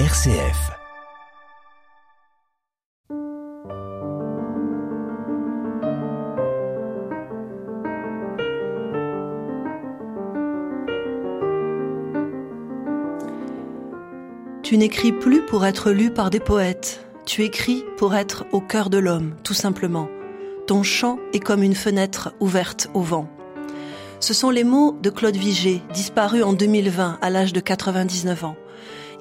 RCF. Tu n'écris plus pour être lu par des poètes, tu écris pour être au cœur de l'homme, tout simplement. Ton chant est comme une fenêtre ouverte au vent. Ce sont les mots de Claude Vigée, disparu en 2020 à l'âge de 99 ans.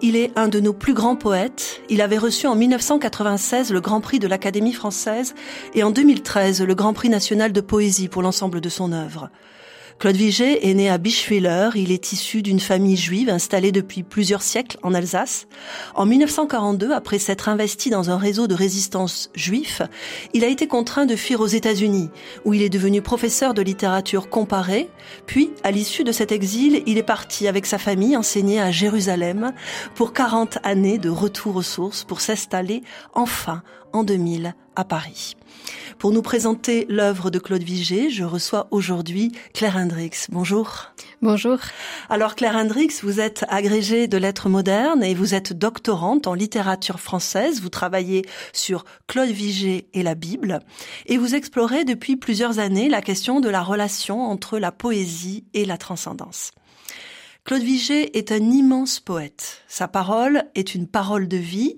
Il est un de nos plus grands poètes. Il avait reçu en 1996 le Grand Prix de l'Académie française et en 2013 le Grand Prix national de poésie pour l'ensemble de son œuvre. Claude Vigée est né à Bischwiller. Il est issu d'une famille juive installée depuis plusieurs siècles en Alsace. En 1942, après s'être investi dans un réseau de résistance juif, il a été contraint de fuir aux États-Unis, où il est devenu professeur de littérature comparée. Puis, à l'issue de cet exil, il est parti avec sa famille enseigner à Jérusalem pour 40 années de retour aux sources pour s'installer enfin en 2000 à Paris. Pour nous présenter l'œuvre de Claude Vigée, je reçois aujourd'hui Claire Hendrix. Bonjour. Bonjour. Alors Claire Hendrix, vous êtes agrégée de lettres modernes et vous êtes doctorante en littérature française. Vous travaillez sur Claude Vigée et la Bible et vous explorez depuis plusieurs années la question de la relation entre la poésie et la transcendance. Claude Vigée est un immense poète. Sa parole est une parole de vie.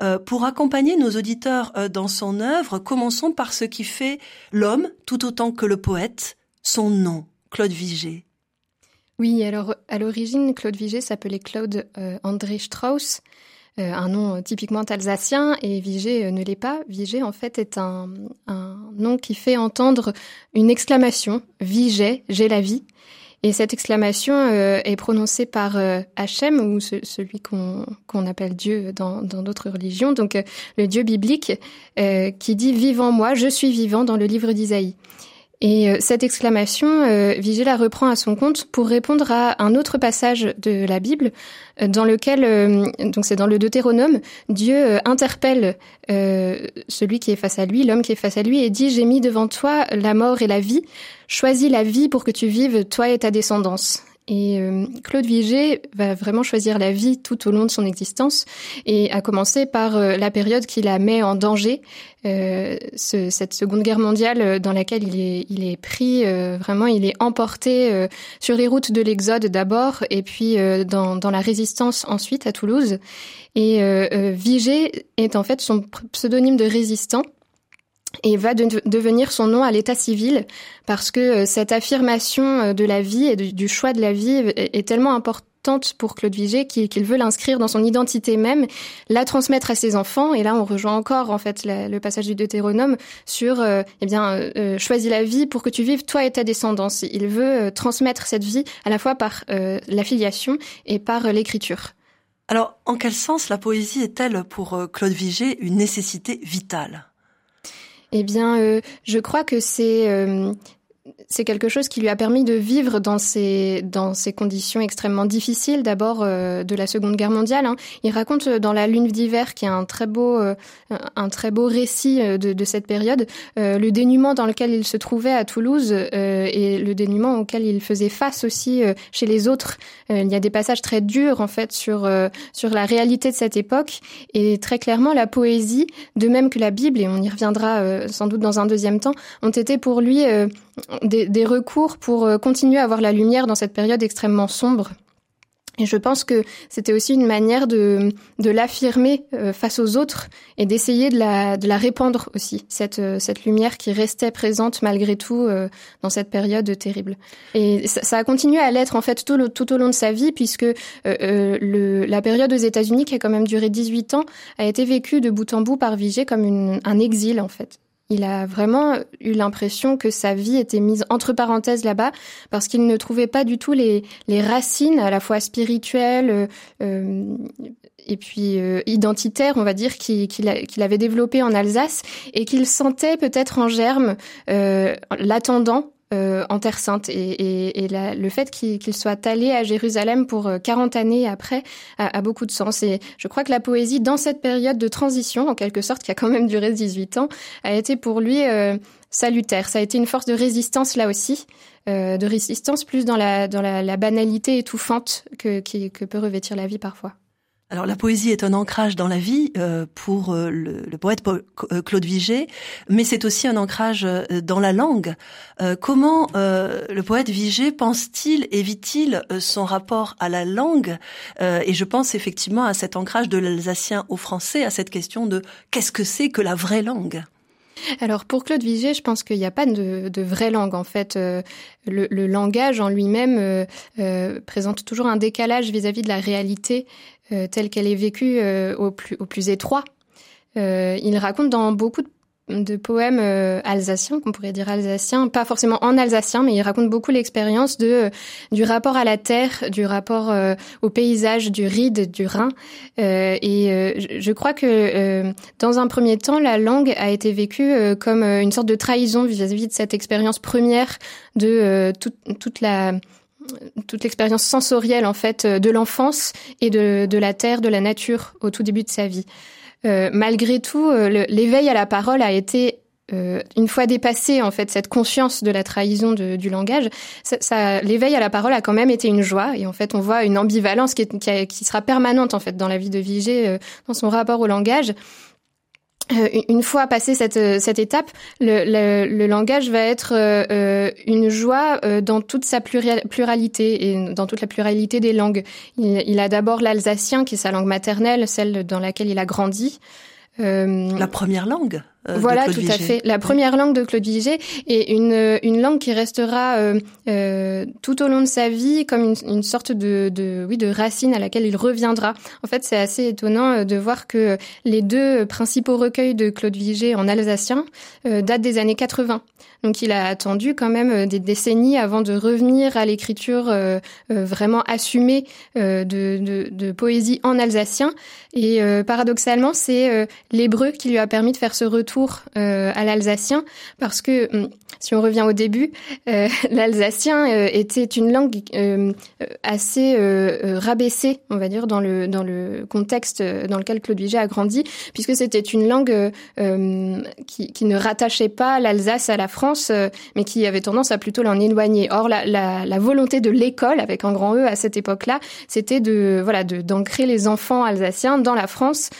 Euh, pour accompagner nos auditeurs euh, dans son œuvre, commençons par ce qui fait l'homme, tout autant que le poète, son nom, Claude Vigée. Oui, alors à l'origine, Claude Vigée s'appelait Claude euh, André Strauss, un nom typiquement alsacien, et Vigée ne l'est pas. Vigée, en fait, est un, nom qui fait entendre une exclamation, Vigée, j'ai la vie. Et cette exclamation euh, est prononcée par euh, Hachem, ou celui qu'on appelle Dieu dans d'autres religions, donc euh, le Dieu biblique, qui dit ⁇ Vive en moi, je suis vivant ⁇ dans le livre d'Isaïe. Et euh, cette exclamation, euh, la reprend à son compte pour répondre à un autre passage de la Bible euh, dans lequel, euh, donc c'est dans le Deutéronome, Dieu interpelle celui qui est face à lui, l'homme qui est face à lui, et dit J'ai mis devant toi la mort et la vie. Choisis la vie pour que tu vives, toi et ta descendance. Et euh, Claude Vigée va vraiment choisir la vie tout au long de son existence et a commencé par euh, la période qui la met en danger, euh, ce, cette Seconde Guerre mondiale dans laquelle il est, il est pris, vraiment il est emporté sur les routes de l'Exode d'abord et puis dans, dans la résistance ensuite à Toulouse. Et Vigée est en fait son pseudonyme de résistant et va devenir son nom à l'état civil parce que euh, cette affirmation euh, de la vie et du, choix de la vie est, tellement importante pour Claude Vigée qu'il veut l'inscrire dans son identité même, la transmettre à ses enfants. Et là, on rejoint encore en fait le passage du Deutéronome sur euh, eh bien euh, choisis la vie pour que tu vives toi et ta descendance. Il veut transmettre cette vie à la fois par la filiation et par l'écriture. Alors, en quel sens la poésie est-elle pour Claude Vigée une nécessité vitale? Eh bien, euh, je crois que c'est euh, c'est quelque chose qui lui a permis de vivre dans ces dans ces conditions extrêmement difficiles d'abord euh, de la Seconde Guerre mondiale. Hein. Il raconte euh, dans La Lune d'hiver, qui est un très beau euh, un très beau récit de, de cette période, le dénuement dans lequel il se trouvait à Toulouse et le dénuement auquel il faisait face aussi chez les autres. il y a des passages très durs en fait sur sur la réalité de cette époque et très clairement la poésie, de même que la Bible et on y reviendra sans doute dans un deuxième temps, ont été pour lui des, des, recours pour euh, continuer à avoir la lumière dans cette période extrêmement sombre. Et je pense que c'était aussi une manière de, de l'affirmer euh, face aux autres et d'essayer de la, de la répandre aussi, cette, euh, cette lumière qui restait présente malgré tout dans cette période terrible. Et ça, ça a continué à l'être en fait tout, tout, au long de sa vie puisque le, la période aux États-Unis, qui a quand même duré 18 ans, a été vécue de bout en bout par Vigée comme une, un exil en fait. Il a vraiment eu l'impression que sa vie était mise entre parenthèses là-bas parce qu'il ne trouvait pas du tout les, racines à la fois spirituelles euh, et puis euh, identitaires, on va dire, qu'il avait développées en Alsace et qu'il sentait peut-être en germe euh, l'attendant euh, en Terre Sainte. Et, et, la, le fait qu'il soit allé à Jérusalem pour 40 euh, années après a, a, beaucoup de sens. Et je crois que la poésie, dans cette période de transition, en quelque sorte, qui a quand même duré 18 ans, a été pour lui euh, salutaire. Ça a été une force de résistance là aussi, euh, de résistance plus dans la, dans la, la banalité étouffante que, qui, que peut revêtir la vie parfois. Alors la poésie est un ancrage dans la vie euh, pour euh, le, poète euh, Claude Vigée, mais c'est aussi un ancrage dans la langue. comment le poète Vigée pense-t-il et vit-il son rapport à la langue Et je pense effectivement à cet ancrage de l'alsacien au français, à cette question de qu'est-ce que c'est que la vraie langue? Alors pour Claude Vigée, je pense qu'il n'y a pas de, vraie langue. En fait, le, langage en lui-même présente toujours un décalage vis-à-vis -vis de la réalité euh, telle qu'elle est vécue euh, au, plus, étroit. Euh, il raconte dans beaucoup de poèmes alsaciens, qu'on pourrait dire alsaciens, pas forcément en alsacien, mais il raconte beaucoup l'expérience de du rapport à la terre, du rapport au paysage, du ride, du Rhin. et je crois que dans un premier temps, la langue a été vécue comme une sorte de trahison vis-à-vis de cette expérience première de toute la toute l'expérience sensorielle en fait de l'enfance et de, de, la terre, de la nature au tout début de sa vie. Euh, malgré tout, euh, l'éveil à la parole a été euh, une fois dépassé en fait cette conscience de la trahison du langage, ça, ça l'éveil à la parole a quand même été une joie et en fait on voit une ambivalence qui, est, qui, qui sera permanente en fait dans la vie de Vigée euh, dans son rapport au langage. Euh, une fois passé cette, euh, cette étape, le, le, langage va être euh, une joie dans toute sa pluralité et dans toute la pluralité des langues. Il, il a d'abord l'alsacien, qui est sa langue maternelle, celle dans laquelle il a grandi. la première langue? Euh, voilà, tout à fait. La première langue de Claude Vigée est une, une langue qui restera euh, euh, tout au long de sa vie comme une, une sorte de, de, oui, de racine à laquelle il reviendra. En fait, c'est assez étonnant euh, de voir que les deux principaux recueils de Claude Vigée en alsacien datent des années 80. Donc il a attendu quand même des décennies avant de revenir à l'écriture vraiment assumée de, de, de, poésie en alsacien. Et paradoxalement, c'est l'hébreu qui lui a permis de faire ce retour euh, à l'alsacien parce que hum, si on revient au début, euh, l'alsacien euh, était une langue assez rabaissée, on va dire, dans le dans le contexte dans lequel Claude Vigée a grandi, puisque c'était une langue qui, qui, ne rattachait pas l'Alsace à la France, mais qui avait tendance à plutôt l'en éloigner. Or, la, la, la volonté de l'école, avec un grand E à cette époque-là, c'était de voilà d'ancrer les enfants alsaciens dans la France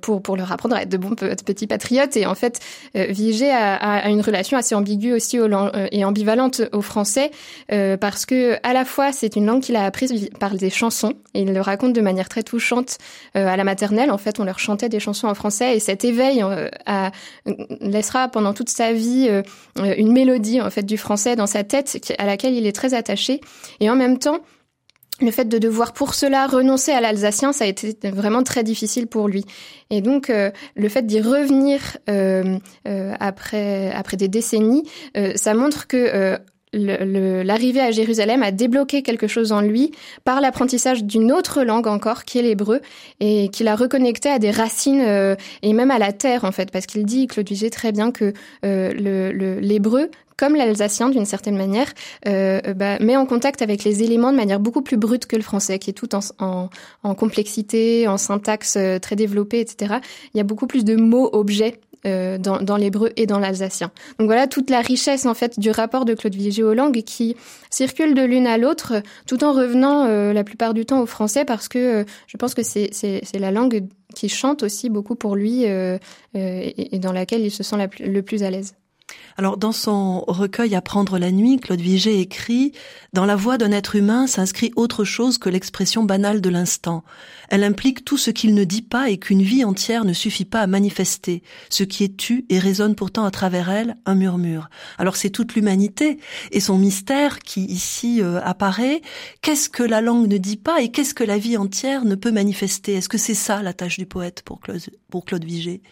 pour pour leur apprendre à être de bons petits patriotes et en fait, euh, Vigée a, une relation assez ambiguë aussi euh, et ambivalente au français euh, parce que à la fois c'est une langue qu'il a apprise par des chansons et il le raconte de manière très touchante à la maternelle. En fait, on leur chantait des chansons en français et cet éveil laissera pendant toute sa vie une mélodie en fait du français dans sa tête à laquelle il est très attaché et en même temps le fait de devoir pour cela renoncer à l'alsacien, ça a été vraiment très difficile pour lui. Et donc, euh, le fait d'y revenir euh, euh, après après des décennies, ça montre que l'arrivée à Jérusalem a débloqué quelque chose en lui par l'apprentissage d'une autre langue encore, qui est l'hébreu, et qui l'a reconnecté à des racines et même à la terre en fait, parce qu'il dit, Claude Vigée, très bien que l'hébreu comme l'alsacien d'une certaine manière, euh, bah, met en contact avec les éléments de manière beaucoup plus brute que le français, qui est tout en, en, complexité, en syntaxe euh, très développée, etc. Il y a beaucoup plus de mots objets euh, dans, dans l'hébreu et dans l'alsacien. Donc voilà toute la richesse en fait du rapport de Claude Vigée aux langues qui circule de l'une à l'autre, tout en revenant euh, la plupart du temps au français parce que euh, je pense que c'est c'est la langue qui chante aussi beaucoup pour lui et, et, dans laquelle il se sent le plus à l'aise. Alors, dans son recueil Apprendre la nuit, Claude Vigée écrit Dans la voix d'un être humain s'inscrit autre chose que l'expression banale de l'instant. Elle implique tout ce qu'il ne dit pas et qu'une vie entière ne suffit pas à manifester, ce qui est tu et résonne pourtant à travers elle un murmure. Alors, c'est toute l'humanité et son mystère qui ici euh, apparaît. Qu'est-ce que la langue ne dit pas et qu'est-ce que la vie entière ne peut manifester? Est-ce que c'est ça la tâche du poète pour Claude, pour Claude Vigée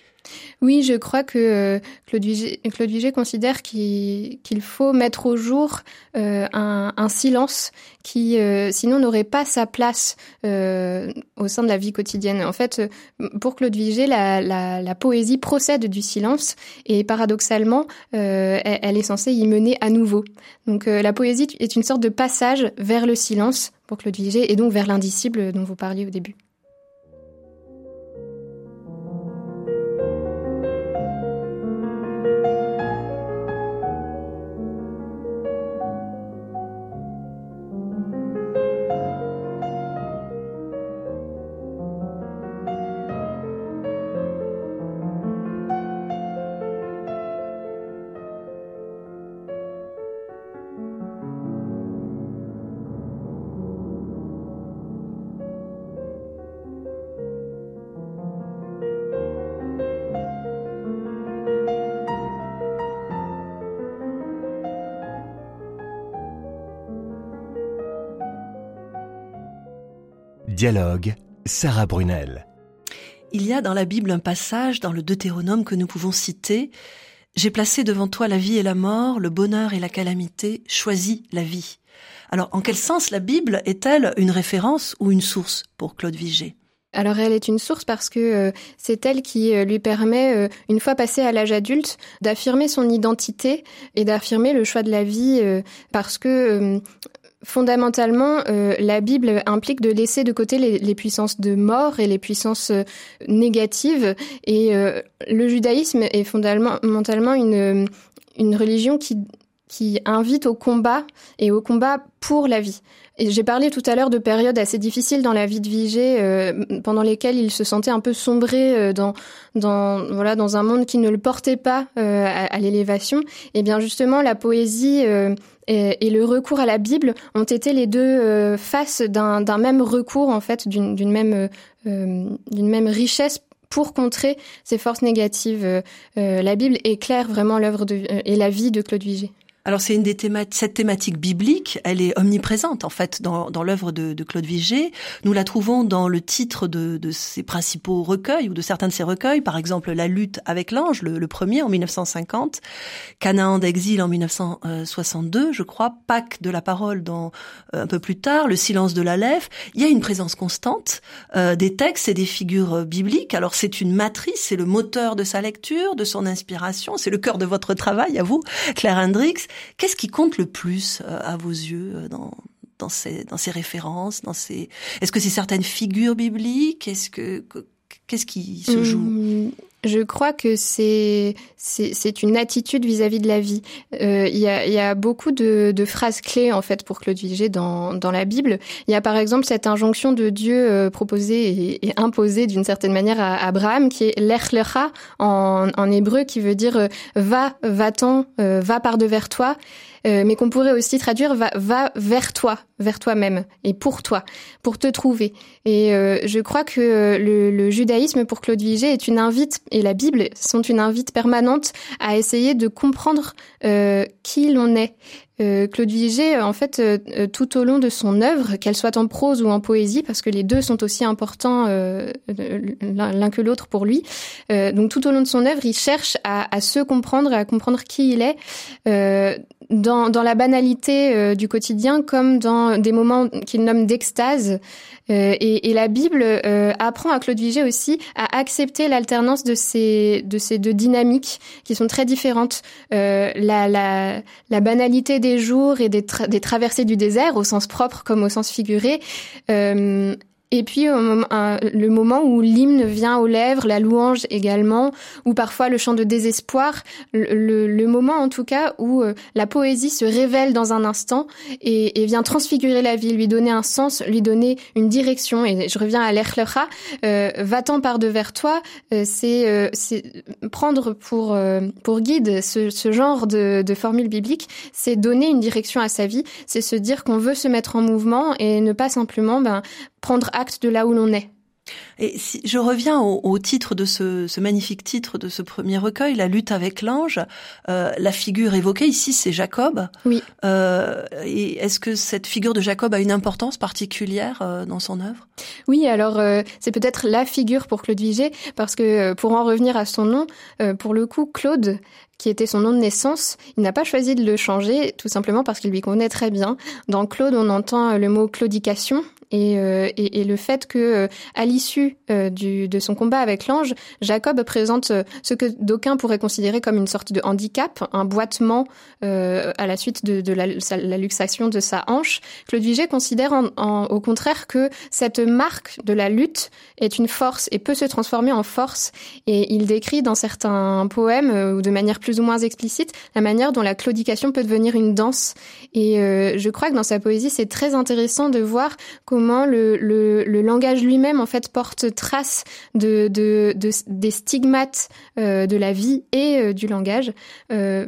oui, je crois que euh, Claude Vigée, considère qu'il faut mettre au jour euh, un, silence qui, euh, sinon, n'aurait pas sa place au sein de la vie quotidienne. En fait, pour Claude Vigée, la, poésie procède du silence et paradoxalement, elle, elle, est censée y mener à nouveau. Donc, la poésie est une sorte de passage vers le silence pour Claude Vigée et donc vers l'indicible dont vous parliez au début. Dialogue, Sarah Brunel. Il y a dans la Bible un passage dans le Deutéronome que nous pouvons citer. J'ai placé devant toi la vie et la mort, le bonheur et la calamité, choisis la vie. Alors, en quel sens la Bible est-elle une référence ou une source pour Claude Vigée? Alors elle est une source parce que euh, c'est elle qui euh, lui permet, euh, une fois passé à l'âge adulte, d'affirmer son identité et d'affirmer le choix de la vie parce que Fondamentalement, euh, la Bible implique de laisser de côté les, puissances de mort et les puissances euh, négatives. Et euh, le judaïsme est fondamentalement une, une religion qui, qui invite au combat et au combat pour la vie. Et j'ai parlé tout à l'heure de périodes assez difficiles dans la vie de Vigée, pendant lesquelles il se sentait un peu sombré dans, dans, voilà, dans un monde qui ne le portait pas à, à l'élévation. Et bien justement, la poésie et, le recours à la Bible ont été les deux euh, faces d'un même recours, en fait, d'une même, euh, d'une même richesse pour contrer ces forces négatives. Euh, la Bible éclaire vraiment l'œuvre et la vie de Claude Vigée. Alors c'est une des thématiques, cette thématique biblique, elle est omniprésente en fait dans, dans l'œuvre de, de, Claude Vigée. Nous la trouvons dans le titre de, de, ses principaux recueils ou de certains de ses recueils, par exemple La lutte avec l'ange, le, premier en 1950, Canaan d'exil en 1962, je crois, Pâques de la parole dans euh, un peu plus tard, Le silence de la lèvre. Il y a une présence constante euh, des textes et des figures bibliques. Alors c'est une matrice, c'est le moteur de sa lecture, de son inspiration, c'est le cœur de votre travail à vous, Claire Hendricks. Qu'est-ce qui compte le plus euh, à vos yeux euh, dans, ces, références, est-ce que c'est certaines figures bibliques, est-ce que, qu'est-ce qui se joue? Hum, je crois que c'est c'est une attitude vis-à-vis de la vie. Euh, il y, a, y, a, beaucoup de, de, phrases clés en fait pour Claude Vigée dans, dans la Bible. Il y a par exemple cette injonction de Dieu euh, proposée et, et imposée d'une certaine manière à Abraham qui est l'echlecha en, en hébreu qui veut dire euh, va va-t'en va par devers toi. Euh, mais qu'on pourrait aussi traduire va, va vers toi, vers toi-même et pour toi, pour te trouver. Et euh, je crois que euh, le, judaïsme pour Claude Vigée est une invite et la Bible sont une invite permanente à essayer de comprendre qui l'on est. Claude Vigée, en fait, tout au long de son œuvre, qu'elle soit en prose ou en poésie, parce que les deux sont aussi importants l'un que l'autre pour lui. donc tout au long de son œuvre, il cherche à, se comprendre, à comprendre qui il est dans, la banalité euh, du quotidien comme dans des moments qu'il nomme d'extase. Euh, et, la Bible euh, apprend à Claude Vigée aussi à accepter l'alternance de ces, de ces deux dynamiques qui sont très différentes. La, banalité des jours et des, des traversées du désert, au sens propre comme au sens figuré, et puis le moment où l'hymne vient aux lèvres, la louange également, ou parfois le chant de désespoir, le, le, moment en tout cas où euh, la poésie se révèle dans un instant et, et, vient transfigurer la vie, lui donner un sens, lui donner une direction. Et je reviens à l'Echlecha, euh, va-t'en par devers toi, euh, c'est prendre pour, pour guide ce, ce genre de, de formule biblique, c'est donner une direction à sa vie, c'est se dire qu'on veut se mettre en mouvement et ne pas simplement ben, prendre de là où l'on est. Et si je reviens au, titre de ce, ce, magnifique titre de ce premier recueil, La lutte avec l'ange, euh, la figure évoquée ici, c'est Jacob. Oui. Euh, et est-ce que cette figure de Jacob a une importance particulière euh, dans son œuvre? Oui, alors c'est peut-être la figure pour Claude Vigée, parce que pour en revenir à son nom, pour le coup, Claude, qui était son nom de naissance, il n'a pas choisi de le changer, tout simplement parce qu'il lui connaît très bien. Dans Claude, on entend le mot claudication, euh, et, et, le fait que à l'issue euh, de son combat avec l'ange, Jacob présente ce que d'aucuns pourraient considérer comme une sorte de handicap, un boitement à la suite de, la, luxation de sa hanche. Claude Vigée considère au contraire que cette marque de la lutte est une force et peut se transformer en force. Et il décrit dans certains poèmes, ou de manière plus ou moins explicite, la manière dont la claudication peut devenir une danse. Et je crois que dans sa poésie, c'est très intéressant de voir comment le, le, le langage lui-même en fait porte trace de, de, de des stigmates euh, de la vie et euh, du langage euh,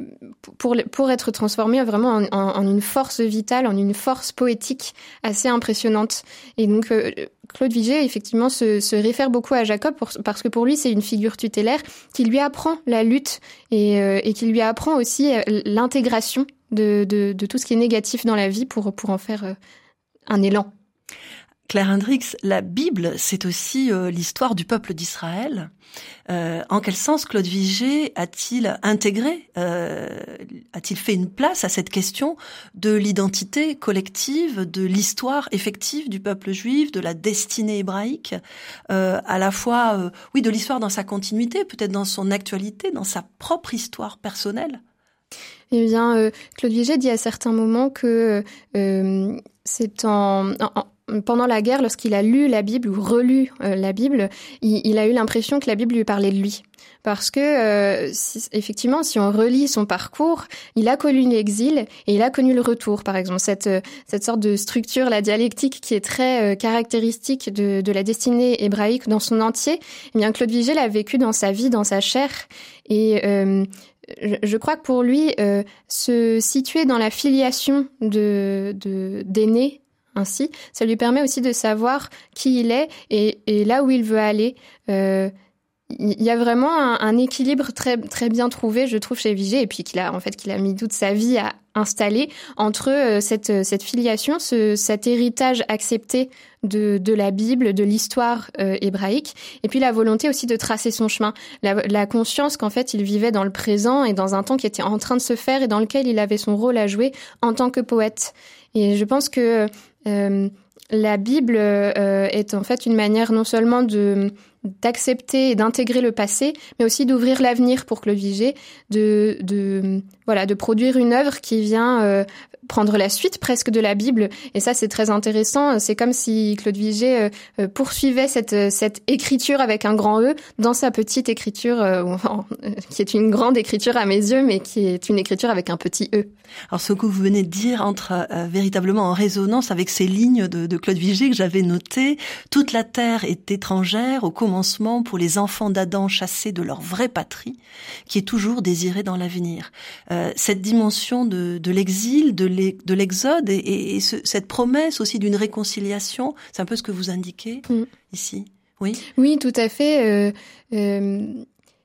pour, pour être transformé vraiment en, en, une force vitale, en une force poétique assez impressionnante. Et donc Claude Vigée, effectivement, se, réfère beaucoup à Jacob parce que pour lui, c'est une figure tutélaire qui lui apprend la lutte et, qui lui apprend aussi l'intégration de, de, de, tout ce qui est négatif dans la vie pour, pour en faire un élan. Claire Hendricks, la Bible, c'est aussi euh, l'histoire du peuple d'Israël. Euh, en quel sens Claude Vigée a-t-il intégré, euh, a-t-il fait une place à cette question de l'identité collective, de l'histoire effective du peuple juif, de la destinée hébraïque, à la fois, oui, de l'histoire dans sa continuité, peut-être dans son actualité, dans sa propre histoire personnelle? Eh bien, Claude Vigée dit à certains moments que c'est en, pendant la guerre, lorsqu'il a lu la Bible ou relu euh, la Bible, il, a eu l'impression que la Bible lui parlait de lui. Parce que, euh, effectivement, si on relit son parcours, il a connu l'exil et il a connu le retour, par exemple. Cette, euh, cette sorte de structure, la dialectique, qui est très caractéristique de, la destinée hébraïque dans son entier, eh bien, Claude Vigée l'a vécu dans sa vie, dans sa chair. Et je crois que pour lui, se situer dans la filiation de d'aînés ainsi, ça lui permet aussi de savoir qui il est et, là où il veut aller. Euh, il y a vraiment un, équilibre très très bien trouvé, je trouve, chez Vigée, et puis qu'il a en fait qu'il a mis toute sa vie à installer entre euh, cette cette filiation, ce, cet héritage accepté de de la Bible, de l'histoire euh, hébraïque, et puis la volonté aussi de tracer son chemin, la conscience qu'en fait il vivait dans le présent et dans un temps qui était en train de se faire et dans lequel il avait son rôle à jouer en tant que poète. Et je pense que euh, la Bible euh, est en fait une manière non seulement d'accepter et d'intégrer le passé, mais aussi d'ouvrir l'avenir pour Vigée, de, de produire une œuvre qui vient euh, prendre la suite presque de la Bible. Et ça, c'est très intéressant. C'est comme si Claude Vigée euh, euh, poursuivait cette, cette écriture avec un grand E dans sa petite écriture, qui est une grande écriture à mes yeux, mais qui est une écriture avec un petit E. Alors, ce que vous venez de dire entre véritablement en résonance avec ces lignes de, de Claude Vigée que j'avais notées. Toute la terre est étrangère au commencement pour les enfants d'Adam chassés de leur vraie patrie, qui est toujours désirée dans l'avenir. Euh, cette dimension de, l'exil, de l'exode et, cette promesse aussi d'une réconciliation, c'est un peu ce que vous indiquez mm. ici? Oui. Oui, tout à fait. Euh, euh,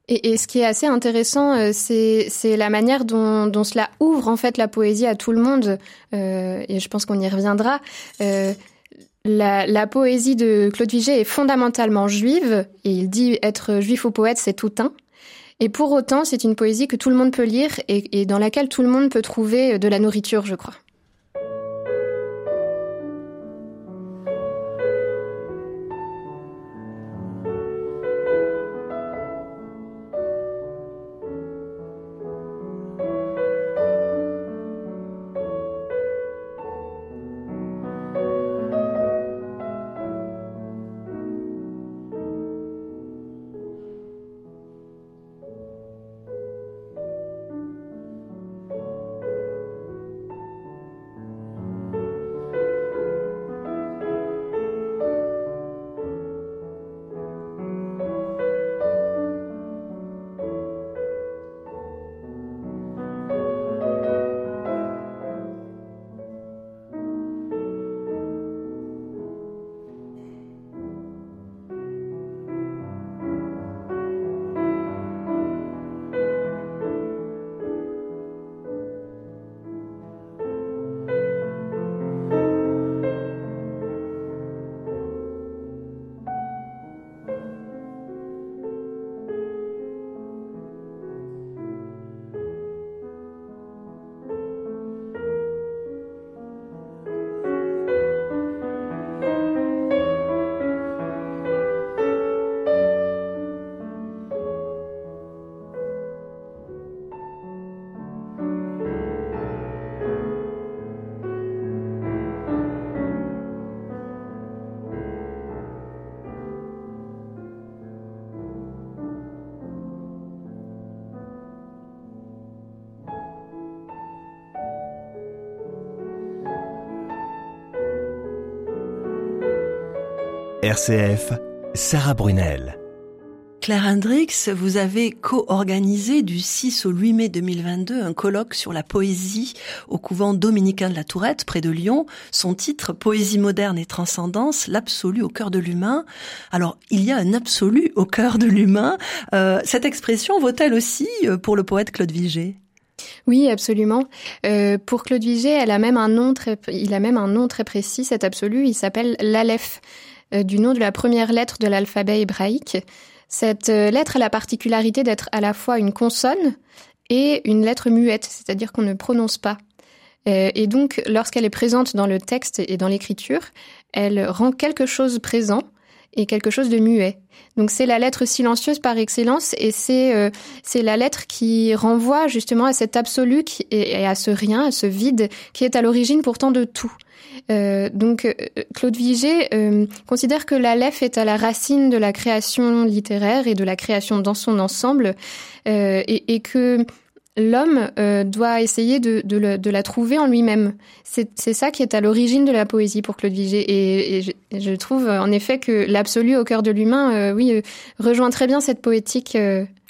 et, ce qui est assez intéressant, c'est la manière dont, cela ouvre en fait la poésie à tout le monde. et je pense qu'on y reviendra. La, la, poésie de Claude Vigée est fondamentalement juive, et il dit être juif ou poète, c'est tout un. Et pour autant, c'est une poésie que tout le monde peut lire et, dans laquelle tout le monde peut trouver de la nourriture, je crois. RCF, Sarah Brunel. Claire Hendricks, vous avez co-organisé du 6 au 8 mai 2022 un colloque sur la poésie au couvent dominicain de la Tourette, près de Lyon. Son titre, Poésie moderne et transcendance, l'absolu au cœur de l'humain. Alors, il y a un absolu au cœur de l'humain. Euh, cette expression vaut-elle aussi euh, pour le poète Claude Vigée Oui, absolument. Euh, pour Claude Vigée, elle a même un nom très, il a même un nom très précis, cet absolu. Il s'appelle l'Aleph, euh, du nom de la première lettre de l'alphabet hébraïque. Cette euh, lettre a la particularité d'être à la fois une consonne et une lettre muette, c'est-à-dire qu'on ne prononce pas. Euh, et donc, lorsqu'elle est présente dans le texte et dans l'écriture, elle rend quelque chose présent et quelque chose de muet. Donc c'est la lettre silencieuse par excellence et c'est euh, c'est la lettre qui renvoie justement à cet absolu et, à ce rien, à ce vide qui est à l'origine pourtant de tout. Euh, donc euh, Claude Vigée euh, considère que la Lef est à la racine de la création littéraire et de la création dans son ensemble et, et que l'homme euh, doit essayer de, de, la trouver en lui-même. C'est ça qui est à l'origine de la poésie pour Claude Vigée. Et, je, trouve en effet que l'absolu au cœur de l'humain, euh, oui, euh, rejoint très bien cette poétique.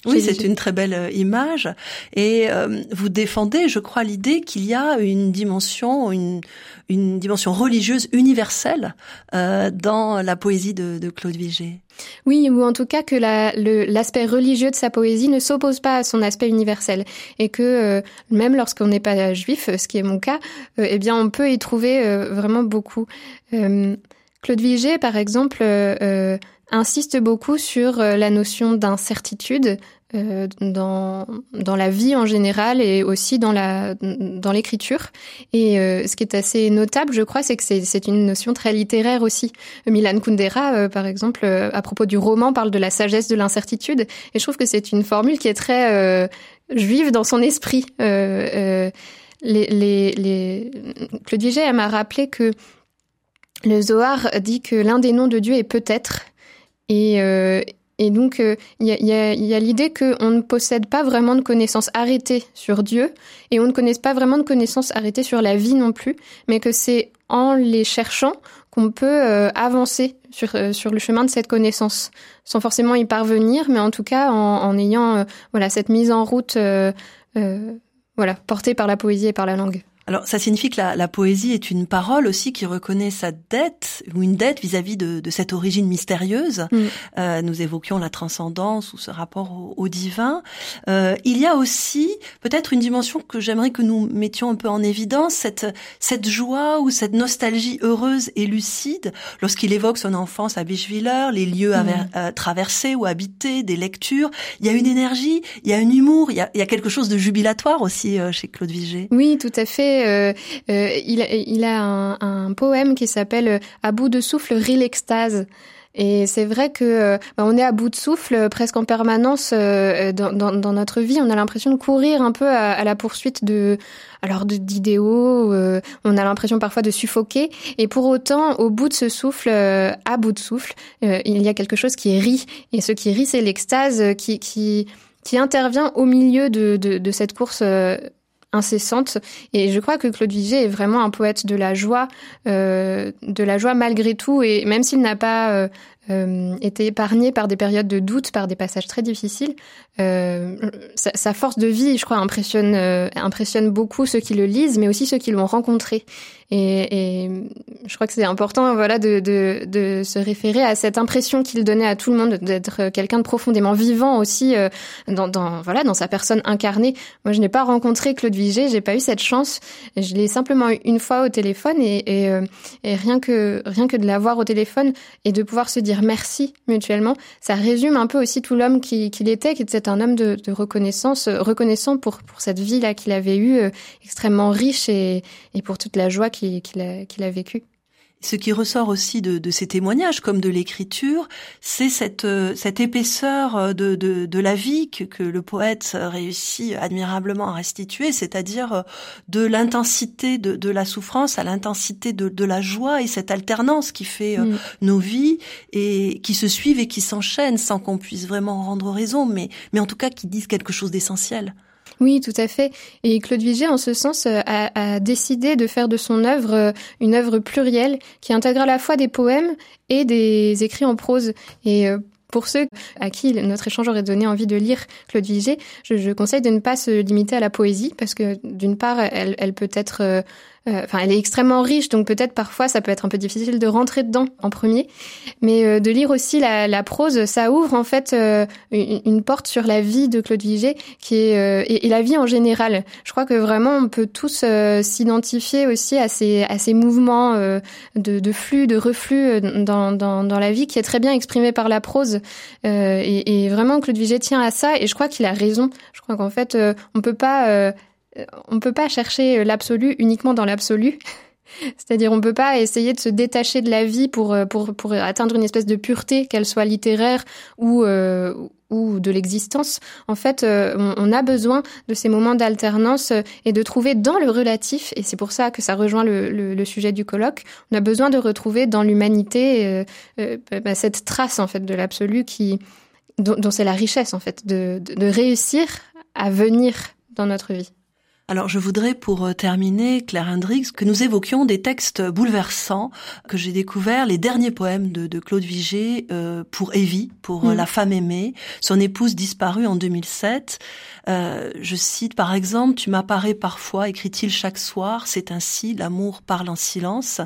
Oui, c'est une très belle image. Et vous défendez, je crois, l'idée qu'il y a une dimension, une, une dimension religieuse universelle dans la poésie de, de Claude Vigée. Oui, ou en tout cas que l'aspect religieux de sa poésie ne s'oppose pas à son aspect universel et que euh, même lorsqu'on n'est pas juif, ce qui est mon cas, euh, eh bien on peut y trouver euh, vraiment beaucoup. Claude Vigée, par exemple, insiste beaucoup sur la notion d'incertitude, euh, dans, dans la vie en général et aussi dans la dans l'écriture. Et euh, ce qui est assez notable, je crois, c'est que c'est une notion très littéraire aussi. Milan Kundera, euh, par exemple, à propos du roman, parle de la sagesse de l'incertitude. Et je trouve que c'est une formule qui est très juive dans son esprit. les, les, les... Claude Vigée m'a rappelé que le Zohar dit que l'un des noms de Dieu est peut-être. Et, et donc, il euh, y a, y a l'idée qu'on ne possède pas vraiment de connaissances arrêtées sur Dieu et on ne connaisse pas vraiment de connaissances arrêtées sur la vie non plus, mais que c'est en les cherchant qu'on peut euh, avancer sur, euh, sur le chemin de cette connaissance, sans forcément y parvenir, mais en tout cas en, en ayant voilà cette mise en route voilà portée par la poésie et par la langue. Alors, ça signifie que la, la, poésie est une parole aussi qui reconnaît sa dette ou une dette vis-à-vis de, de, cette origine mystérieuse. Mm. Euh, nous évoquions la transcendance ou ce rapport au, au divin. Euh, il y a aussi peut-être une dimension que j'aimerais que nous mettions un peu en évidence, cette, cette joie ou cette nostalgie heureuse et lucide lorsqu'il évoque son enfance à Bischwiller, les lieux mm. euh, traversés ou habités, des lectures. Il y a une énergie, il y a un humour, il y a, il y a quelque chose de jubilatoire aussi euh, chez Claude Vigée. Oui, tout à fait. Euh, euh, il, a un, poème qui s'appelle À bout de souffle, rit l'extase. Et c'est vrai que bah, on est à bout de souffle presque en permanence dans, notre vie. On a l'impression de courir un peu à, la poursuite de, alors d'idéaux. on a l'impression parfois de suffoquer. Et pour autant, au bout de ce souffle, à bout de souffle, il y a quelque chose qui rit. Et ce qui rit, c'est l'extase qui, intervient au milieu de cette course incessante. Et je crois que Claude Vigée est vraiment un poète de la joie, euh, de la joie malgré tout. Et même s'il n'a pas euh, euh, été épargné par des périodes de doute, par des passages très difficiles, euh, sa, sa, force de vie, je crois, impressionne, euh, impressionne beaucoup ceux qui le lisent, mais aussi ceux qui l'ont rencontré. Et, et, je crois que c'est important, voilà, de, de, de, se référer à cette impression qu'il donnait à tout le monde d'être quelqu'un de profondément vivant aussi euh, dans, dans, voilà, dans sa personne incarnée. Moi, je n'ai pas rencontré Claude Vigée, j'ai pas eu cette chance. Je l'ai simplement eu une fois au téléphone et, et, euh, et rien que rien que de l'avoir au téléphone et de pouvoir se dire merci mutuellement, ça résume un peu aussi tout l'homme qu'il était, qui était un homme de, de reconnaissance, reconnaissant pour pour cette vie là qu'il avait eue, euh, extrêmement riche et, et pour toute la joie qu'il a, qu'il a vécu. Ce qui ressort aussi de, de ces témoignages, comme de l'écriture, c'est cette, euh, cette épaisseur euh, de, de, de la vie que, que, le poète réussit admirablement à restituer, c'est-à-dire euh, de l'intensité de, de, la souffrance à l'intensité de, de, la joie et cette alternance qui fait mm. nos vies et qui se suivent et qui s'enchaînent sans qu'on puisse vraiment rendre raison, mais, mais en tout cas qui disent quelque chose d'essentiel. Oui, tout à fait. Et Claude Vigée, en ce sens, euh, a, décidé de faire de son œuvre euh, une œuvre plurielle qui intègre à la fois des poèmes et des écrits en prose. Et euh, pour ceux à qui notre échange aurait donné envie de lire Claude Vigée, je, conseille de ne pas se limiter à la poésie parce que d'une part, elle, peut être enfin, elle est extrêmement riche, donc peut-être parfois ça peut être un peu difficile de rentrer dedans en premier. Mais euh, de lire aussi la, la, prose, ça ouvre en fait euh, une, porte sur la vie de Claude Vigée, qui est et, la vie en général. Je crois que vraiment on peut tous s'identifier aussi à ces à ces mouvements de, de, flux, de reflux dans, dans, dans, la vie, qui est très bien exprimé par la prose. Et, et, vraiment Claude Vigée tient à ça, et je crois qu'il a raison. Je crois qu'en fait on peut pas euh, on ne peut pas chercher euh, l'absolu uniquement dans l'absolu. C'est-à-dire, on ne peut pas essayer de se détacher de la vie pour, euh, pour, pour atteindre une espèce de pureté, qu'elle soit littéraire ou, ou de l'existence. En fait, on, a besoin de ces moments d'alternance et de trouver dans le relatif, et c'est pour ça que ça rejoint le, sujet du colloque, on a besoin de retrouver dans l'humanité bah, cette trace, en fait, de l'absolu qui, dont, c'est la richesse, en fait, de, de réussir à venir dans notre vie. Alors je voudrais pour euh, terminer, Claire Hendricks, que nous évoquions des textes bouleversants que j'ai découverts, les derniers poèmes de, Claude Vigée euh, pour Evie, pour euh, mm. La femme aimée, son épouse disparue en 2007. je cite par exemple, Tu m'apparais parfois, écrit-il chaque soir, c'est ainsi, l'amour parle en silence.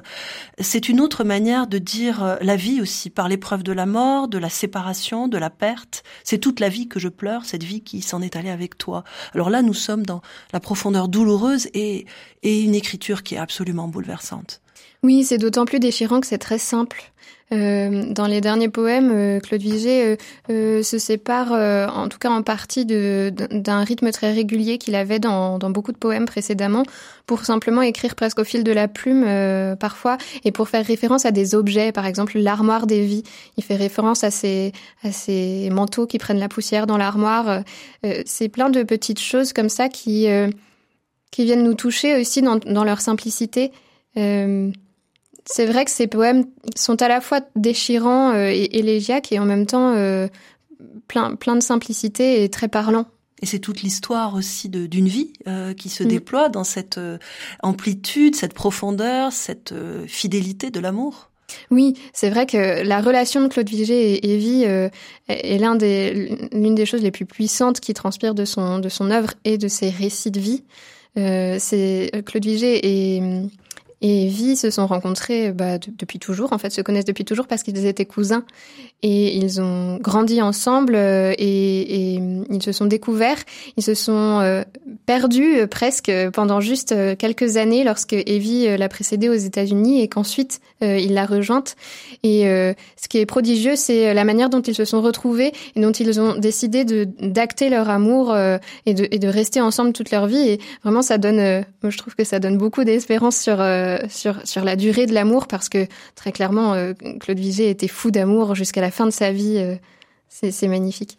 C'est une autre manière de dire la vie aussi, par l'épreuve de la mort, de la séparation, de la perte. C'est toute la vie que je pleure, cette vie qui s'en est allée avec toi. Alors là, nous sommes dans la profondeur douloureuse et, une écriture qui est absolument bouleversante. Oui, c'est d'autant plus déchirant que c'est très simple. Euh, dans les derniers poèmes, euh, Claude Vigée euh, se sépare, en tout cas en partie, d'un rythme très régulier qu'il avait dans, beaucoup de poèmes précédemment, pour simplement écrire presque au fil de la plume parfois, et pour faire référence à des objets, par exemple l'armoire des vies. Il fait référence à ces, à ces manteaux qui prennent la poussière dans l'armoire. c'est plein de petites choses comme ça qui qui viennent nous toucher aussi dans, dans leur simplicité. Euh, c'est vrai que ces poèmes sont à la fois déchirants euh, et élégiaques et en même temps euh, plein, plein de simplicité et très parlants. Et c'est toute l'histoire aussi d'une vie euh, qui se mm. déploie dans cette amplitude, cette profondeur, cette fidélité de l'amour. Oui, c'est vrai que la relation de Claude Vigée et Evie est l'une des, des choses les plus puissantes qui transpire de son, de son œuvre et de ses récits de vie. Euh, c'est euh, Claude Vigée et, et Vie se sont rencontrés bah, depuis toujours, en fait, se connaissent depuis toujours parce qu'ils étaient cousins et ils ont grandi ensemble euh, et, et, ils se sont découverts, ils se sont perdus presque pendant juste quelques années lorsque Evie l'a précédé aux États-Unis et qu'ensuite il l'a rejointe. Et ce qui est prodigieux, c'est la manière dont ils se sont retrouvés et dont ils ont décidé de d'acter leur amour et, de, et de rester ensemble toute leur vie. Et vraiment, ça donne, euh, moi je trouve que ça donne beaucoup d'espérance sur, euh, sur, sur la durée de l'amour parce que très clairement, euh, Claude Vigée était fou d'amour jusqu'à la fin de sa vie. c'est magnifique.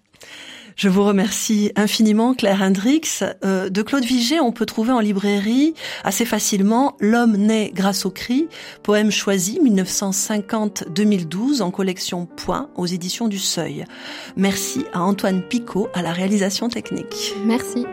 Je vous remercie infiniment, Claire Hendricks. de Claude Vigée, on peut trouver en librairie assez facilement L'homme naît grâce au cri, poème choisi 1950-2012 en collection Point aux éditions du Seuil. Merci à Antoine Picot à la réalisation technique. Merci.